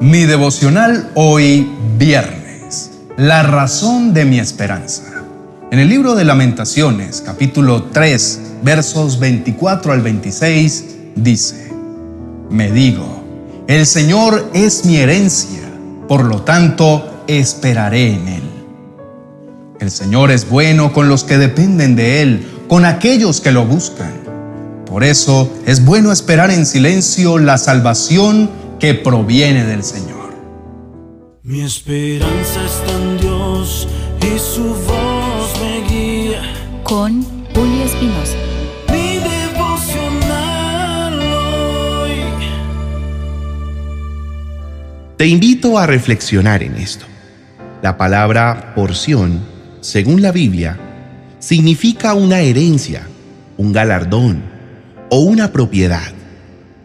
Mi devocional hoy viernes. La razón de mi esperanza. En el libro de lamentaciones, capítulo 3, versos 24 al 26, dice, Me digo, el Señor es mi herencia, por lo tanto esperaré en Él. El Señor es bueno con los que dependen de Él, con aquellos que lo buscan. Por eso es bueno esperar en silencio la salvación que proviene del Señor. Mi esperanza está en Dios y su voz me guía. Con Julio Espinosa. Mi devocional hoy. Te invito a reflexionar en esto. La palabra porción, según la Biblia, significa una herencia, un galardón o una propiedad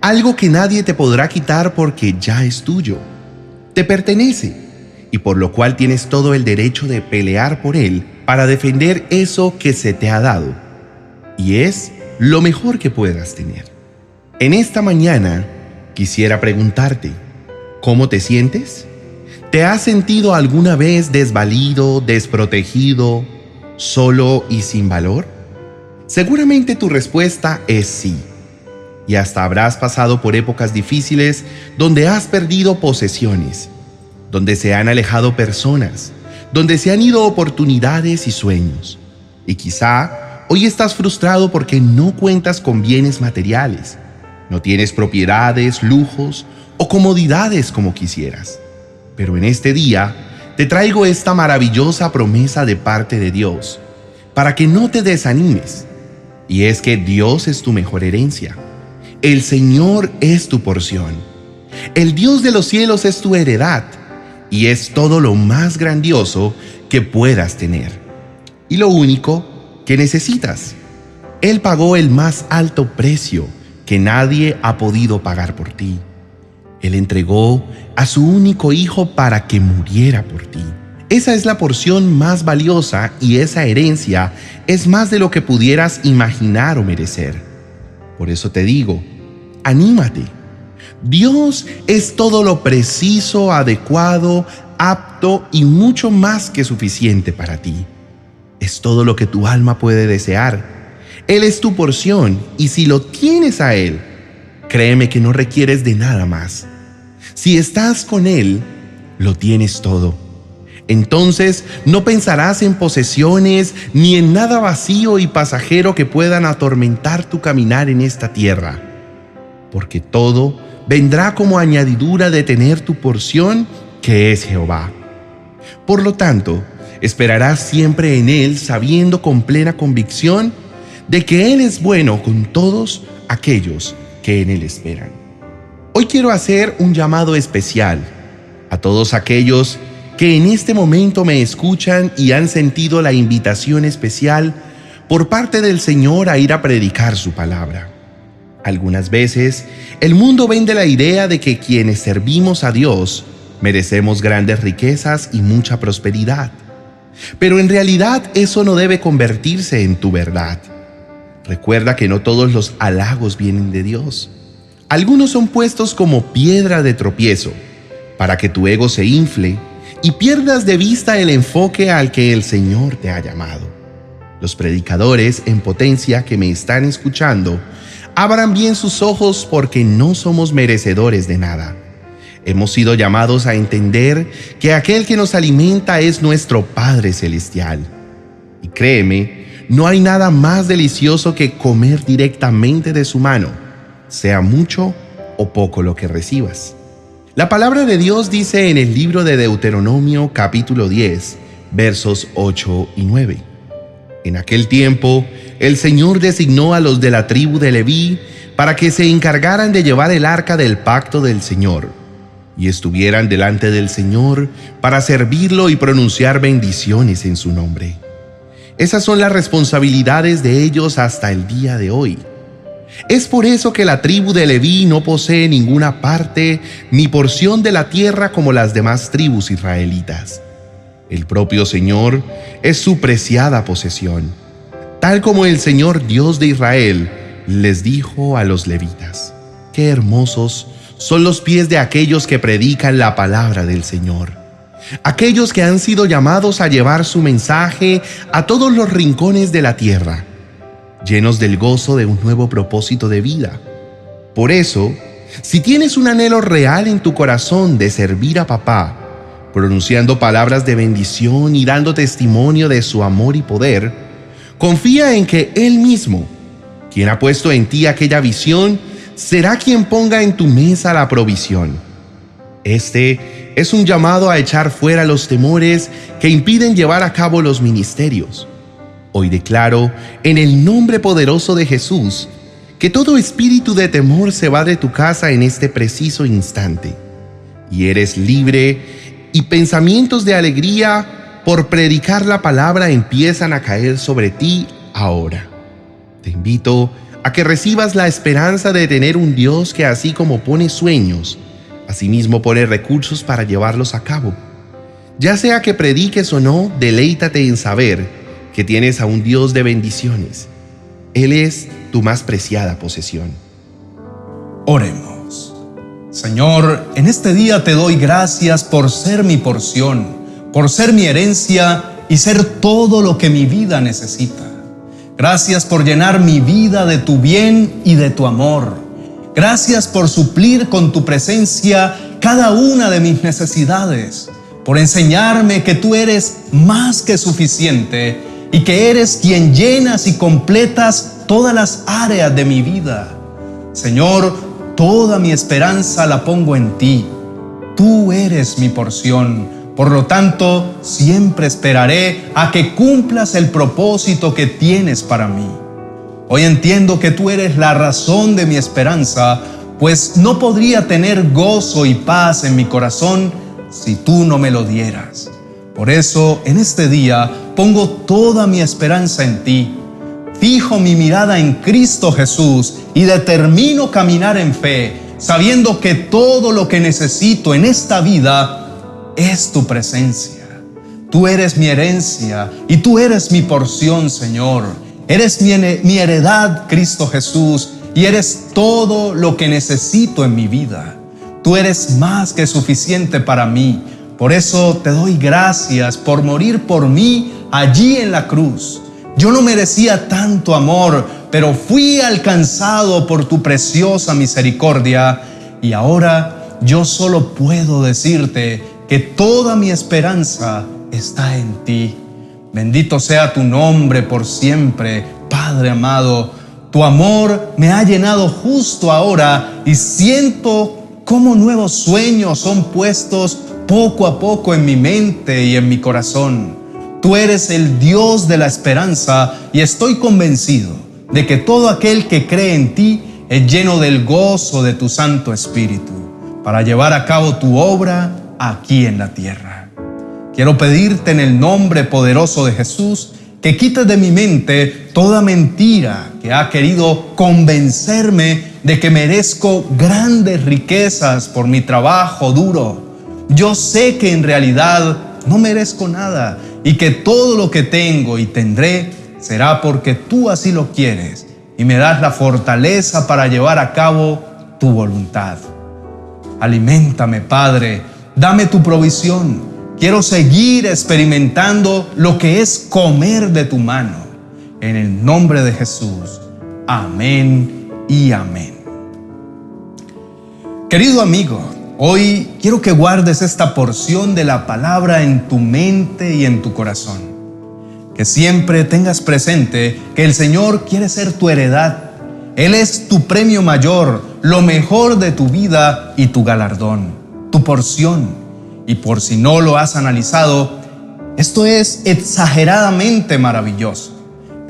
algo que nadie te podrá quitar porque ya es tuyo. Te pertenece y por lo cual tienes todo el derecho de pelear por él para defender eso que se te ha dado. Y es lo mejor que puedas tener. En esta mañana quisiera preguntarte, ¿cómo te sientes? ¿Te has sentido alguna vez desvalido, desprotegido, solo y sin valor? Seguramente tu respuesta es sí y hasta habrás pasado por épocas difíciles donde has perdido posesiones, donde se han alejado personas, donde se han ido oportunidades y sueños. Y quizá hoy estás frustrado porque no cuentas con bienes materiales, no tienes propiedades, lujos o comodidades como quisieras. Pero en este día te traigo esta maravillosa promesa de parte de Dios, para que no te desanimes. Y es que Dios es tu mejor herencia el Señor es tu porción. El Dios de los cielos es tu heredad y es todo lo más grandioso que puedas tener. Y lo único que necesitas. Él pagó el más alto precio que nadie ha podido pagar por ti. Él entregó a su único hijo para que muriera por ti. Esa es la porción más valiosa y esa herencia es más de lo que pudieras imaginar o merecer. Por eso te digo, anímate. Dios es todo lo preciso, adecuado, apto y mucho más que suficiente para ti. Es todo lo que tu alma puede desear. Él es tu porción y si lo tienes a Él, créeme que no requieres de nada más. Si estás con Él, lo tienes todo entonces no pensarás en posesiones ni en nada vacío y pasajero que puedan atormentar tu caminar en esta tierra, porque todo vendrá como añadidura de tener tu porción, que es Jehová. Por lo tanto, esperarás siempre en Él sabiendo con plena convicción de que Él es bueno con todos aquellos que en Él esperan. Hoy quiero hacer un llamado especial a todos aquellos que en este momento me escuchan y han sentido la invitación especial por parte del Señor a ir a predicar su palabra. Algunas veces el mundo vende la idea de que quienes servimos a Dios merecemos grandes riquezas y mucha prosperidad. Pero en realidad eso no debe convertirse en tu verdad. Recuerda que no todos los halagos vienen de Dios. Algunos son puestos como piedra de tropiezo para que tu ego se infle y pierdas de vista el enfoque al que el Señor te ha llamado. Los predicadores en potencia que me están escuchando, abran bien sus ojos porque no somos merecedores de nada. Hemos sido llamados a entender que aquel que nos alimenta es nuestro Padre Celestial. Y créeme, no hay nada más delicioso que comer directamente de su mano, sea mucho o poco lo que recibas. La palabra de Dios dice en el libro de Deuteronomio capítulo 10, versos 8 y 9. En aquel tiempo, el Señor designó a los de la tribu de Leví para que se encargaran de llevar el arca del pacto del Señor y estuvieran delante del Señor para servirlo y pronunciar bendiciones en su nombre. Esas son las responsabilidades de ellos hasta el día de hoy. Es por eso que la tribu de Leví no posee ninguna parte ni porción de la tierra como las demás tribus israelitas. El propio Señor es su preciada posesión, tal como el Señor Dios de Israel les dijo a los levitas, qué hermosos son los pies de aquellos que predican la palabra del Señor. Aquellos que han sido llamados a llevar su mensaje a todos los rincones de la tierra, llenos del gozo de un nuevo propósito de vida. Por eso, si tienes un anhelo real en tu corazón de servir a papá, pronunciando palabras de bendición y dando testimonio de su amor y poder, confía en que Él mismo, quien ha puesto en ti aquella visión, será quien ponga en tu mesa la provisión. Este es un llamado a echar fuera los temores que impiden llevar a cabo los ministerios. Hoy declaro, en el nombre poderoso de Jesús, que todo espíritu de temor se va de tu casa en este preciso instante, y eres libre y pensamientos de alegría por predicar la palabra empiezan a caer sobre ti ahora. Te invito a que recibas la esperanza de tener un Dios que así como pone sueños, asimismo pone recursos para llevarlos a cabo. Ya sea que prediques o no, deleítate en saber que tienes a un Dios de bendiciones. Él es tu más preciada posesión. Oremos. Señor, en este día te doy gracias por ser mi porción, por ser mi herencia y ser todo lo que mi vida necesita. Gracias por llenar mi vida de tu bien y de tu amor. Gracias por suplir con tu presencia cada una de mis necesidades, por enseñarme que tú eres más que suficiente y que eres quien llenas y completas todas las áreas de mi vida. Señor, toda mi esperanza la pongo en ti. Tú eres mi porción por lo tanto, siempre esperaré a que cumplas el propósito que tienes para mí. Hoy entiendo que tú eres la razón de mi esperanza, pues no podría tener gozo y paz en mi corazón si tú no me lo dieras. Por eso, en este día, pongo toda mi esperanza en ti. Fijo mi mirada en Cristo Jesús y determino caminar en fe, sabiendo que todo lo que necesito en esta vida es tu presencia. Tú eres mi herencia y tú eres mi porción, Señor. Eres mi, mi, heredad, Cristo Jesús, y eres todo lo que necesito en mi vida. Tú eres más que suficiente para mí. Por eso te doy gracias por morir por mí allí en la cruz. Yo no merecía tanto amor, pero fui alcanzado por tu preciosa misericordia y ahora yo solo puedo decirte que toda mi esperanza está en ti. Bendito sea tu nombre por siempre, Padre amado. Tu amor me ha llenado justo ahora y siento cómo nuevos sueños son puestos poco a poco en mi mente y en mi corazón. Tú eres el Dios de la esperanza y estoy convencido de que todo aquel que cree en ti es lleno del gozo de tu Santo Espíritu para llevar a cabo tu obra aquí en la tierra. Quiero pedirte en el nombre poderoso de Jesús que quites de mi mente toda mentira que ha querido convencerme de que merezco grandes riquezas por mi trabajo duro. Yo sé que en realidad no merezco nada y que todo lo que tengo y tendré será porque tú así lo quieres y me das la fortaleza para llevar a cabo tu voluntad. Aliméntame, Padre, Dame tu provisión. Quiero seguir experimentando lo que es comer de tu mano. En el nombre de Jesús. Amén y amén. Querido amigo, hoy quiero que guardes esta porción de la palabra en tu mente y en tu corazón. Que siempre tengas presente que el Señor quiere ser tu heredad. Él es tu premio mayor, lo mejor de tu vida y tu galardón tu porción. Y por si no lo has analizado, esto es exageradamente maravilloso.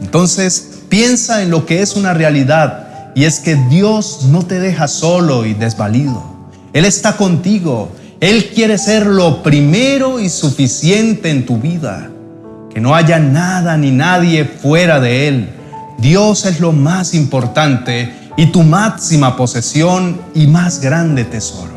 Entonces, piensa en lo que es una realidad y es que Dios no te deja solo y desvalido. Él está contigo. Él quiere ser lo primero y suficiente en tu vida. Que no haya nada ni nadie fuera de Él. Dios es lo más importante y tu máxima posesión y más grande tesoro.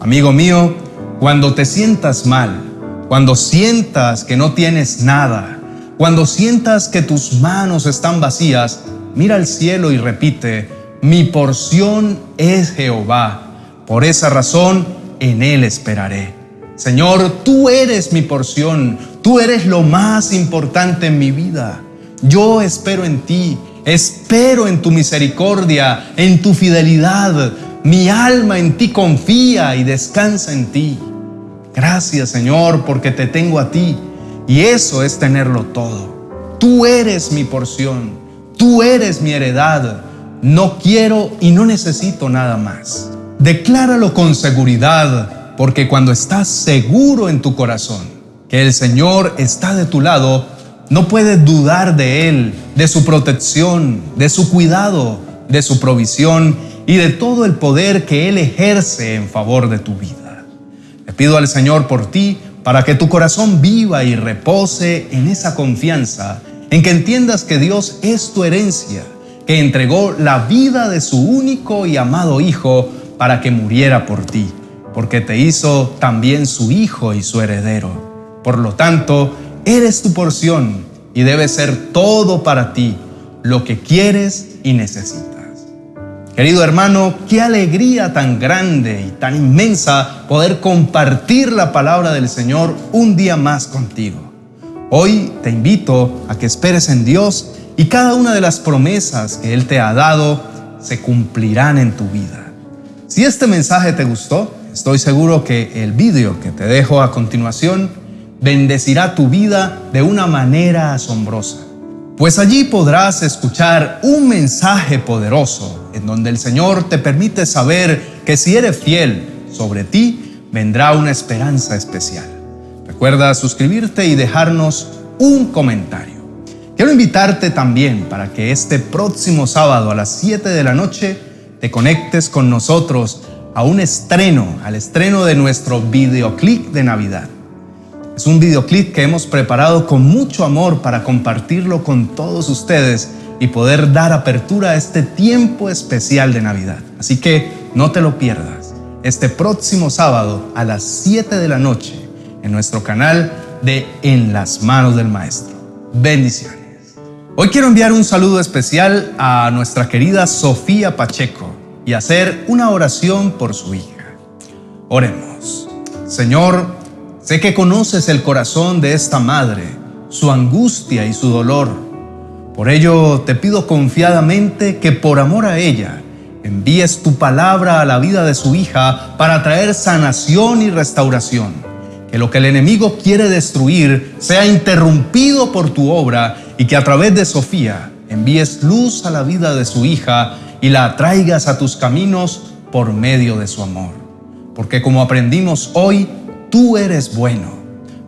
Amigo mío, cuando te sientas mal, cuando sientas que no tienes nada, cuando sientas que tus manos están vacías, mira al cielo y repite, mi porción es Jehová. Por esa razón, en Él esperaré. Señor, tú eres mi porción, tú eres lo más importante en mi vida. Yo espero en ti, espero en tu misericordia, en tu fidelidad. Mi alma en ti confía y descansa en ti. Gracias Señor porque te tengo a ti y eso es tenerlo todo. Tú eres mi porción, tú eres mi heredad. No quiero y no necesito nada más. Decláralo con seguridad porque cuando estás seguro en tu corazón que el Señor está de tu lado, no puedes dudar de Él, de su protección, de su cuidado, de su provisión y de todo el poder que Él ejerce en favor de tu vida. Le pido al Señor por ti para que tu corazón viva y repose en esa confianza, en que entiendas que Dios es tu herencia, que entregó la vida de su único y amado Hijo para que muriera por ti, porque te hizo también su Hijo y su heredero. Por lo tanto, eres tu porción y debe ser todo para ti lo que quieres y necesitas. Querido hermano, qué alegría tan grande y tan inmensa poder compartir la palabra del Señor un día más contigo. Hoy te invito a que esperes en Dios y cada una de las promesas que Él te ha dado se cumplirán en tu vida. Si este mensaje te gustó, estoy seguro que el vídeo que te dejo a continuación bendecirá tu vida de una manera asombrosa. Pues allí podrás escuchar un mensaje poderoso en donde el Señor te permite saber que si eres fiel, sobre ti vendrá una esperanza especial. Recuerda suscribirte y dejarnos un comentario. Quiero invitarte también para que este próximo sábado a las 7 de la noche te conectes con nosotros a un estreno, al estreno de nuestro videoclip de Navidad. Es un videoclip que hemos preparado con mucho amor para compartirlo con todos ustedes y poder dar apertura a este tiempo especial de Navidad. Así que no te lo pierdas. Este próximo sábado a las 7 de la noche en nuestro canal de En las manos del Maestro. Bendiciones. Hoy quiero enviar un saludo especial a nuestra querida Sofía Pacheco y hacer una oración por su hija. Oremos. Señor, Sé que conoces el corazón de esta madre, su angustia y su dolor. Por ello te pido confiadamente que por amor a ella envíes tu palabra a la vida de su hija para traer sanación y restauración. Que lo que el enemigo quiere destruir sea interrumpido por tu obra y que a través de Sofía envíes luz a la vida de su hija y la atraigas a tus caminos por medio de su amor. Porque como aprendimos hoy, tú eres bueno.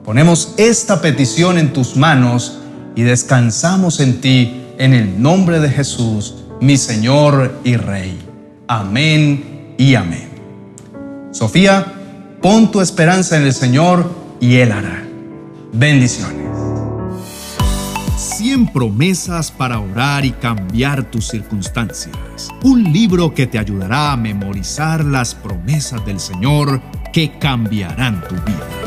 Ponemos esta petición en tus manos y descansamos en ti en el nombre de Jesús, mi Señor y Rey. Amén y amén. Sofía, pon tu esperanza en el Señor y Él hará. Bendiciones. 100 promesas para orar y cambiar tus circunstancias. Un libro que te ayudará a memorizar las promesas del Señor que cambiarán tu vida.